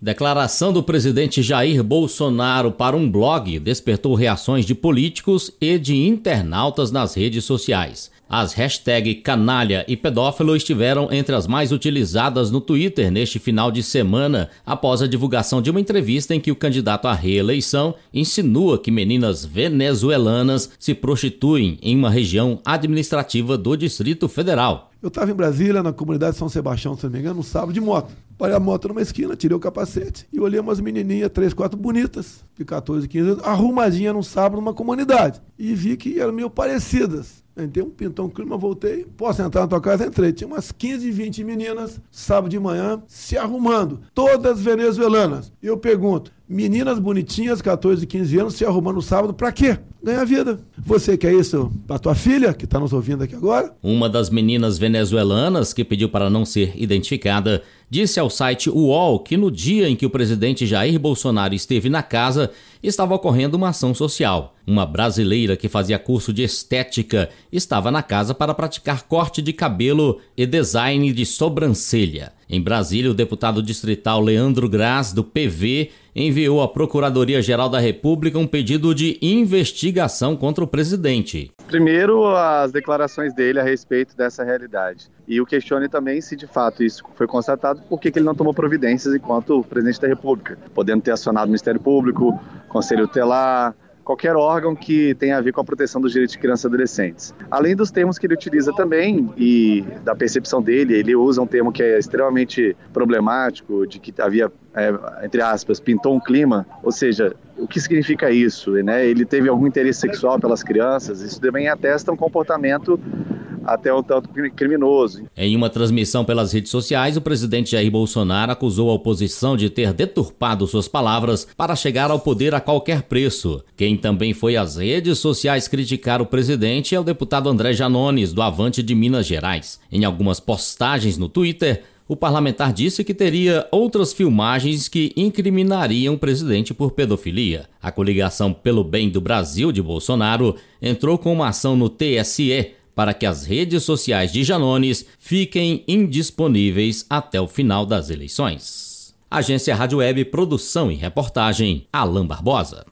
Declaração do presidente Jair Bolsonaro para um blog despertou reações de políticos e de internautas nas redes sociais. As hashtags canalha e pedófilo estiveram entre as mais utilizadas no Twitter neste final de semana, após a divulgação de uma entrevista em que o candidato à reeleição insinua que meninas venezuelanas se prostituem em uma região administrativa do Distrito Federal. Eu estava em Brasília, na comunidade São Sebastião, se não me engano, no sábado, de moto. Parei a moto numa esquina, tirei o capacete e olhei umas menininhas, três, quatro bonitas, de 14, 15 anos, arrumadinha num sábado numa comunidade. E vi que eram meio parecidas. Entrei um pintão clima, voltei. Posso entrar na tua casa? Entrei. Tinha umas 15, 20 meninas, sábado de manhã, se arrumando. Todas venezuelanas. Eu pergunto: meninas bonitinhas, 14, 15 anos, se arrumando sábado, pra quê? Ganhar vida. Você quer isso pra tua filha, que tá nos ouvindo aqui agora? Uma das meninas venezuelanas, que pediu para não ser identificada, disse ao site UOL que no dia em que o presidente Jair Bolsonaro esteve na casa, estava ocorrendo uma ação social. Uma brasileira que fazia curso de estética estava na casa para praticar corte de cabelo e design de sobrancelha. Em Brasília, o deputado distrital Leandro Graz, do PV, enviou à Procuradoria-Geral da República um pedido de investigação contra o presidente. Primeiro, as declarações dele a respeito dessa realidade. E o questione também se de fato isso foi constatado, por que ele não tomou providências enquanto presidente da República, podendo ter acionado o Ministério Público, Conselho Tutelar, qualquer órgão que tenha a ver com a proteção dos direitos de crianças e adolescentes. Além dos termos que ele utiliza também e da percepção dele, ele usa um termo que é extremamente problemático, de que havia, é, entre aspas, pintou um clima, ou seja, o que significa isso? Né? Ele teve algum interesse sexual pelas crianças, isso também atesta um comportamento até um tanto criminoso. Em uma transmissão pelas redes sociais, o presidente Jair Bolsonaro acusou a oposição de ter deturpado suas palavras para chegar ao poder a qualquer preço. Quem também foi às redes sociais criticar o presidente é o deputado André Janones, do Avante de Minas Gerais. Em algumas postagens no Twitter, o parlamentar disse que teria outras filmagens que incriminariam o presidente por pedofilia. A coligação pelo bem do Brasil de Bolsonaro entrou com uma ação no TSE para que as redes sociais de Janones fiquem indisponíveis até o final das eleições. Agência Rádio Web Produção e Reportagem, Alain Barbosa.